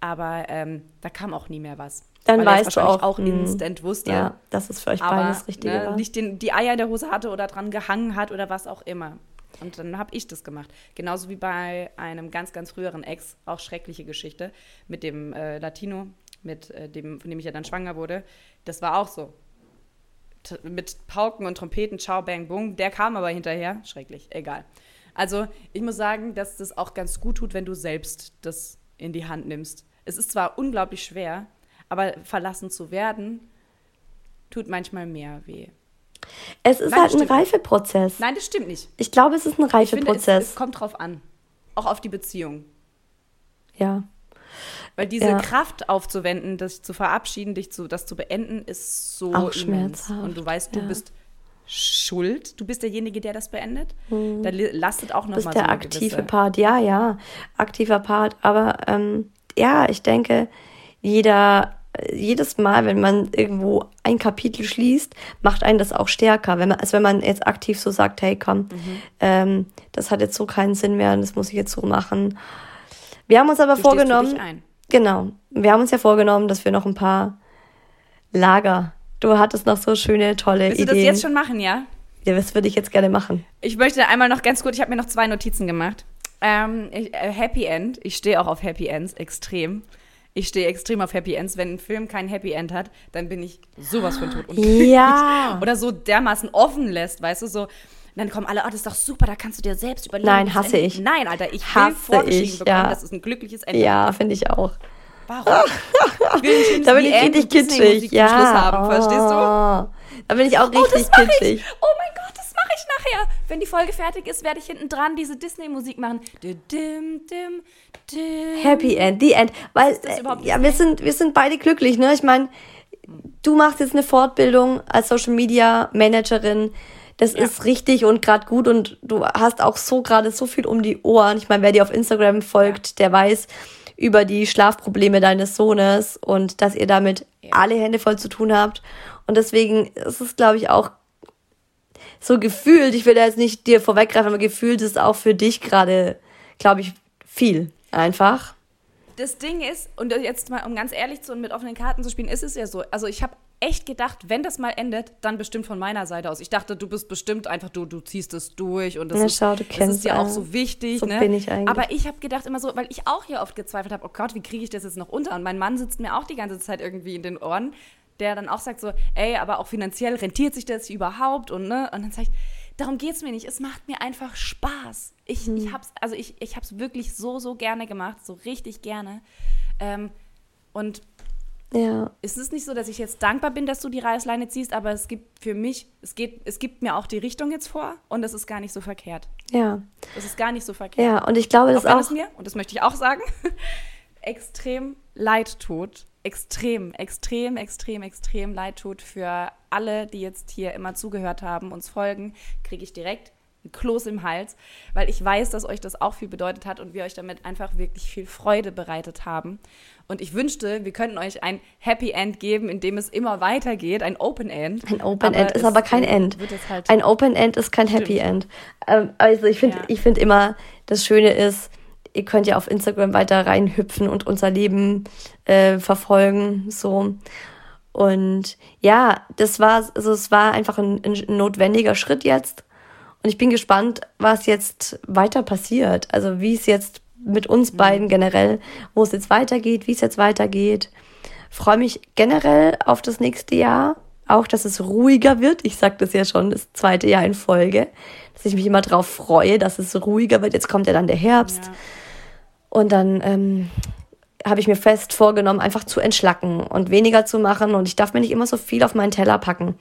Aber ähm, da kam auch nie mehr was. Dann Weil weißt du auch, auch mh, instant wusste. Ja, dass es für euch aber beide das Richtige ne, nicht den, die Eier in der Hose hatte oder dran gehangen hat oder was auch immer. Und dann habe ich das gemacht. Genauso wie bei einem ganz, ganz früheren Ex, auch schreckliche Geschichte, mit dem äh, Latino, mit äh, dem, von dem ich ja dann schwanger wurde. Das war auch so. T mit Pauken und Trompeten, ciao, bang, boom. Der kam aber hinterher. Schrecklich, egal. Also, ich muss sagen, dass das auch ganz gut tut, wenn du selbst das in die Hand nimmst. Es ist zwar unglaublich schwer, aber verlassen zu werden, tut manchmal mehr weh. es ist Nein, halt ein. Reifeprozess. Nein, das stimmt nicht. Ich glaube, es ist ein Ich finde, es, Reifeprozess. es kommt drauf an. Auch auf die Beziehung. Ja. Weil diese Ja. Kraft aufzuwenden, das zu verabschieden, dich zu, das zu beenden, ist so Auch immens. schmerzhaft, Und du weißt, du ja. bist schuld. Du bist derjenige, der das beendet. Da li- lastet auch Du noch bist mal der so eine aktive gewisse- Part, ja, ja, aktiver Part. Aber ähm, ja, ich denke, jeder, jedes Mal, wenn man irgendwo ein Kapitel schließt, macht einen das auch stärker. Wenn man, als wenn man jetzt aktiv so sagt, hey, komm, Mhm. ähm, das hat jetzt so keinen Sinn mehr, das muss ich jetzt so machen. Wir haben uns aber Du vorgenommen, dich ein. Genau, wir haben uns ja vorgenommen, dass wir noch ein paar Lager. Du hattest noch so schöne, tolle Willst du das Ideen. jetzt schon machen, ja? Ja, was würde ich jetzt gerne machen? Ich möchte einmal noch ganz kurz, ich habe mir noch zwei Notizen gemacht. Ähm, ich, äh, Happy End. Ich stehe auch auf Happy Ends extrem. Ich stehe extrem auf Happy Ends. Wenn ein Film kein Happy End hat, dann bin ich sowas von tot unglücklich. Ja. Oder so dermaßen offen lässt, weißt du, so. Dann kommen alle, oh, das ist doch super, da kannst du dir selbst überlegen. Nein, das hasse Ende- ich. Nein, Alter, ich Hasse will vorgeschrieben ich, bekommen, ja. dass es ein glückliches Ende Ja, finde ich auch. Warum? Ich will nicht Da bin ich richtig kitschig. Ja. haben, verstehst du? Oh. Da bin ich auch Oh, richtig das kitschig. ich. Oh mein Gott, das mache ich nachher. Wenn die Folge fertig ist, werde ich hinten dran diese Disney-Musik machen. Dim, dim, dim, dim. Happy End, the End. Weil, Ist das äh, ja, wir sind, wir sind beide glücklich, ne? Ich meine, du machst jetzt eine Fortbildung als Social Media Managerin. Das Ja. ist richtig und gerade gut und du hast auch so gerade so viel um die Ohren. Ich meine, wer dir auf Instagram folgt, der weiß über die Schlafprobleme deines Sohnes und dass ihr damit alle Hände voll zu tun habt. Und deswegen ist es, glaube ich, auch so gefühlt, ich will da jetzt nicht dir vorweggreifen, aber gefühlt ist auch für dich gerade, glaube ich, viel. Einfach. Das Ding ist, und jetzt mal, um ganz ehrlich zu und mit offenen Karten zu spielen, ist es ja so. Also ich habe echt gedacht, wenn das mal endet, dann bestimmt von meiner Seite aus. Ich dachte, du bist bestimmt einfach, du, du ziehst es durch und das, Ja, ist, schau, das ist dir auch so wichtig. So ne? bin ich eigentlich. Aber ich habe gedacht immer so, weil ich auch hier oft gezweifelt habe, oh Gott, wie kriege ich das jetzt noch unter? Und mein Mann sitzt mir auch die ganze Zeit irgendwie in den Ohren, der dann auch sagt so, ey, aber auch finanziell rentiert sich das überhaupt? Und, ne? und dann sage ich, darum geht es mir nicht. Es macht mir einfach Spaß. Ich, Hm. ich hab's, also ich, ich hab's wirklich so, so gerne gemacht, so richtig gerne. Ähm, und Ja. es ist nicht so, dass ich jetzt dankbar bin, dass du die Reißleine ziehst, aber es gibt für mich, es geht, es gibt mir auch die Richtung jetzt vor und das ist gar nicht so verkehrt. Ja. Das ist gar nicht so verkehrt. Ja, und ich glaube, das auch wenn auch. es mir, und das möchte ich auch sagen, extrem leid tut. Extrem, extrem, extrem, extrem leid tut für alle, die jetzt hier immer zugehört haben, uns folgen, kriege ich direkt Kloß im Hals, weil ich weiß, dass euch das auch viel bedeutet hat und wir euch damit einfach wirklich viel Freude bereitet haben. Und ich wünschte, wir könnten euch ein Happy End geben, in dem es immer weitergeht, ein Open End. Ein Open End ist aber kein End. Halt Ein Open End ist kein Happy End. Ähm, also ich finde, Ja. ich finde immer, das Schöne ist, ihr könnt ja auf Instagram weiter reinhüpfen und unser Leben äh, verfolgen, so. Und ja, das war, also es war einfach ein, ein notwendiger Schritt jetzt. Und ich bin gespannt, was jetzt weiter passiert. Also wie es jetzt mit uns beiden generell, wo es jetzt weitergeht, wie es jetzt weitergeht. Freue mich generell auf das nächste Jahr. auch, dass es ruhiger wird. Ich sage das ja schon das zweite Jahr in Folge, dass ich mich immer darauf freue, dass es ruhiger wird. Jetzt kommt ja dann der Herbst. Ja. Und dann ähm, habe ich mir fest vorgenommen, einfach zu entschlacken und weniger zu machen. Und ich darf mir nicht immer so viel auf meinen Teller packen.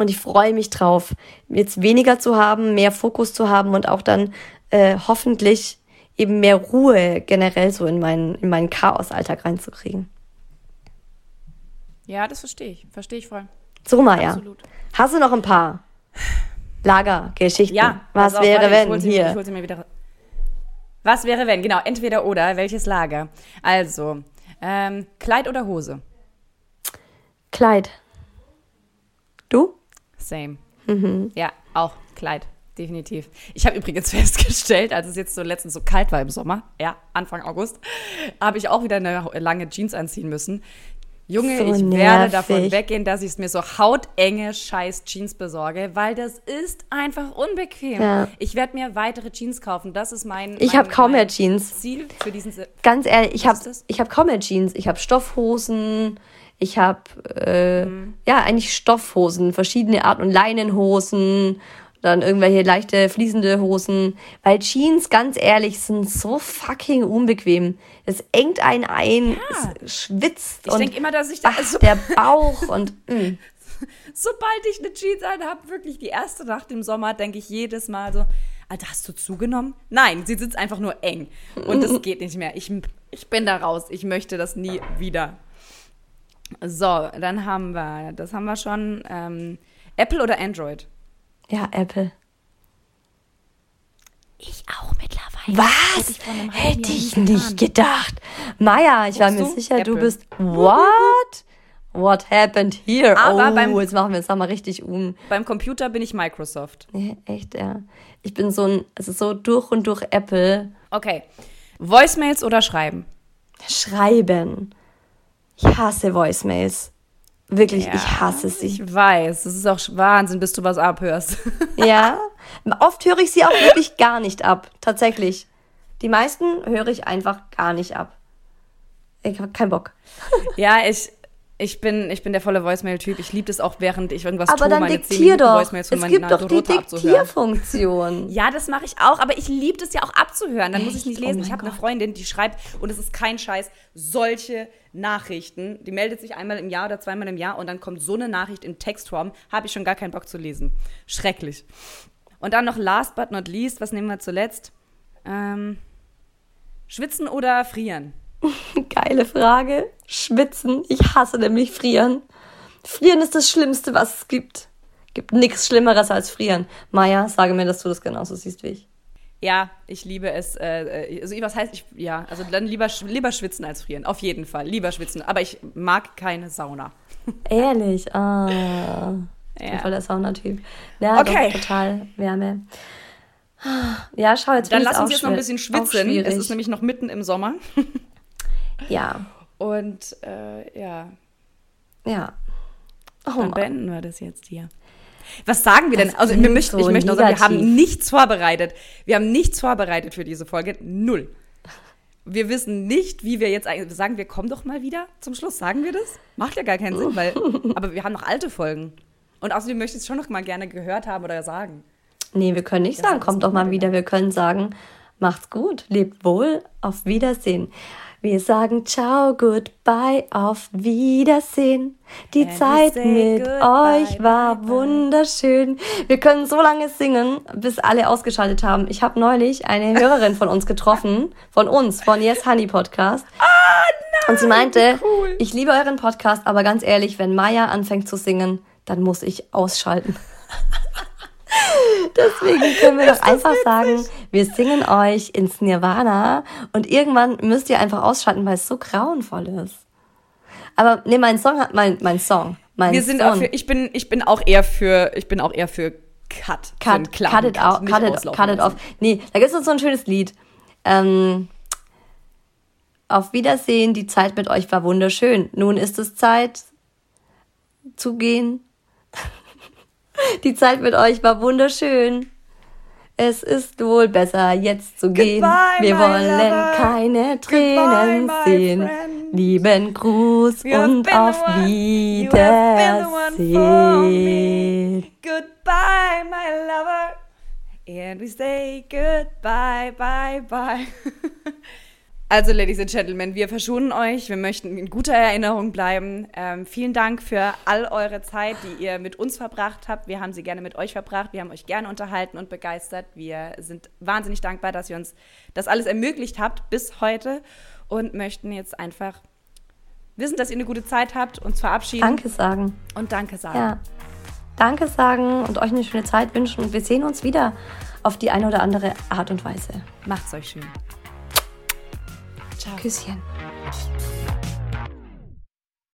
Und ich freue mich drauf, jetzt weniger zu haben, mehr Fokus zu haben und auch dann äh, hoffentlich eben mehr Ruhe generell so in meinen, in meinen Chaos-Alltag reinzukriegen. Ja, das verstehe ich. Verstehe ich voll. So, Maja. Absolut. Hast du noch ein paar Lagergeschichten? Ja. Was auf, wäre, ich wenn? hol sie mir- Hier. Ich hol sie mir wieder. Was wäre, wenn? Genau, entweder oder. Welches Lager? Also, ähm, Kleid oder Hose? Kleid. Du? Same. Mhm. Ja, auch Kleid. Definitiv. Ich habe übrigens festgestellt, als es jetzt so letztens so kalt war im Sommer, ja, Anfang August, habe ich auch wieder eine lange Jeans anziehen müssen. Junge, So ich werde davon weggehen, dass ich es mir so hautenge scheiß Jeans besorge, weil das ist einfach unbequem. Ja. Ich werde mir weitere Jeans kaufen. Das ist mein, Ich mein, habe kaum mehr Jeans. Ziel für diesen Se Ganz ehrlich, ich habe hab kaum mehr Jeans. Ich habe Stoffhosen. Ich habe äh, Mhm. ja eigentlich Stoffhosen, verschiedene Arten und Leinenhosen, dann irgendwelche leichte fließende Hosen. Weil Jeans, ganz ehrlich, sind so fucking unbequem. Es engt einen ein, es schwitzt Ich und denke immer, dass ich da ach, so, der Bauch und mm. sobald ich eine Jeans anhabe, wirklich die erste Nacht im Sommer, denke ich jedes Mal so, Alter, hast du zugenommen? Nein, sie sitzt einfach nur eng. Und das geht nicht mehr. Ich, ich bin da raus. Ich möchte das nie wieder. So, dann haben wir, das haben wir schon. Ähm, Apple oder Android? ja, Apple. Ich auch mittlerweile. Was? Hätte ich, Hätte nicht gedacht. Maja, ich war Guckst mir du? sicher, du Apple. bist. What? What happened here? Aber oh, beim- jetzt machen wir es mal richtig um. Beim Computer bin ich Microsoft. Nee, echt, ja. Ich bin so ein, also so durch und durch Apple. Okay. Voicemails oder Schreiben? Schreiben. Ich hasse Voicemails. Wirklich, Ja, ich hasse sie. Ich weiß. Es ist auch Wahnsinn, bis du was abhörst. Ja. Oft höre ich sie auch wirklich gar nicht ab. Tatsächlich. Die meisten höre ich einfach gar nicht ab. Ich habe keinen Bock. Ja, ich, ich, bin, ich bin der volle Voicemail-Typ. Ich liebe das auch, während ich irgendwas Aber tue, dann meine 10 diktier Minuten doch. Voicemails von Es meiner gibt doch die. Diktierfunktion. Ja, das mache ich auch, aber ich liebe das ja auch abzuhören. Dann muss ich Echt? nicht Oh lesen. mein ich habe eine. Freundin, die schreibt, und es ist kein Scheiß, solche Nachrichten. Die meldet sich einmal im Jahr oder zweimal im Jahr und dann kommt so eine Nachricht in Textform. Habe ich schon gar keinen Bock zu lesen. Schrecklich. Und dann noch last but not least, was nehmen wir zuletzt? Ähm, schwitzen oder frieren? Geile Frage. Schwitzen. Ich hasse nämlich frieren. Frieren ist das Schlimmste, was es gibt. Gibt nichts Schlimmeres als frieren. Maja, sage mir, dass du das genauso siehst wie ich. Ja, ich liebe es. Äh, äh, also, was heißt ich? Ja, also dann lieber, lieber schwitzen als frieren. Auf jeden Fall. Lieber schwitzen. Aber ich mag keine Sauna. Ehrlich. Ah. Ich bin Ja. voll der Saunatyp. Ja, Okay. doch, total Wärme. Ja, schau, jetzt Dann bin lass uns jetzt noch ein bisschen schwitzen. Es ist nämlich noch mitten im Sommer. Ja, Und äh, ja, ja. Oh dann beenden wir das jetzt hier. Was sagen wir denn? Das Also wir möchten, so ich möchte noch sagen, wir haben nichts vorbereitet. Wir haben nichts vorbereitet für diese Folge. Null. Wir wissen nicht, wie wir jetzt eigentlich. Sagen, wir kommen doch mal wieder zum Schluss. Sagen wir das? Macht ja gar keinen Sinn, weil. aber wir haben noch alte Folgen. Und außerdem möchte ich es schon noch mal gerne gehört haben oder sagen. Nee, wir können nicht Das sagen, kommt doch mal wieder. Wir können sagen, macht's gut, lebt wohl, auf Wiedersehen. Wir sagen ciao, goodbye, auf Wiedersehen. Die And Zeit mit goodbye, euch war bye, bye. wunderschön. Wir können so lange singen, bis alle ausgeschaltet haben. Ich habe neulich eine Hörerin von uns getroffen, von uns, von Yes Honey Podcast. Und sie meinte, cool. ich liebe euren Podcast, aber ganz ehrlich, wenn Maya anfängt zu singen, dann muss ich ausschalten. Deswegen können wir doch einfach sagen, wir singen euch ins Nirvana und irgendwann müsst ihr einfach ausschalten, weil es so grauenvoll ist. Aber nee, mein Song hat mein mein Song, mein Wir sind Song. auch für, ich bin, ich bin auch eher für, ich bin auch eher für Cut. für cut, cut it out, nicht cut it, cut it off. Nee, da gibt es so ein schönes Lied. Ähm, auf Wiedersehen, die Zeit mit euch war wunderschön. Nun ist es Zeit zu gehen. die Zeit mit euch war wunderschön. Es ist wohl besser, jetzt zu gehen. Goodbye, Wir wollen lover. keine Goodbye, Tränen my sehen. friend. Lieben Gruß You und auf. Wiedersehen. Goodbye, my lover. And we say goodbye, bye, bye. Also, Ladies and Gentlemen, wir verschonen euch. Wir möchten in guter Erinnerung bleiben. Ähm, vielen Dank für all eure Zeit, die ihr mit uns verbracht habt. Wir haben sie gerne mit euch verbracht. Wir haben euch gerne unterhalten und begeistert. Wir sind wahnsinnig dankbar, dass ihr uns das alles ermöglicht habt bis heute und möchten jetzt einfach wissen, dass ihr eine gute Zeit habt, uns verabschieden Danke sagen. und Danke sagen. Ja. Danke sagen und euch eine schöne Zeit wünschen. Und wir sehen uns wieder auf die eine oder andere Art und Weise. Macht's euch schön. Küsschen.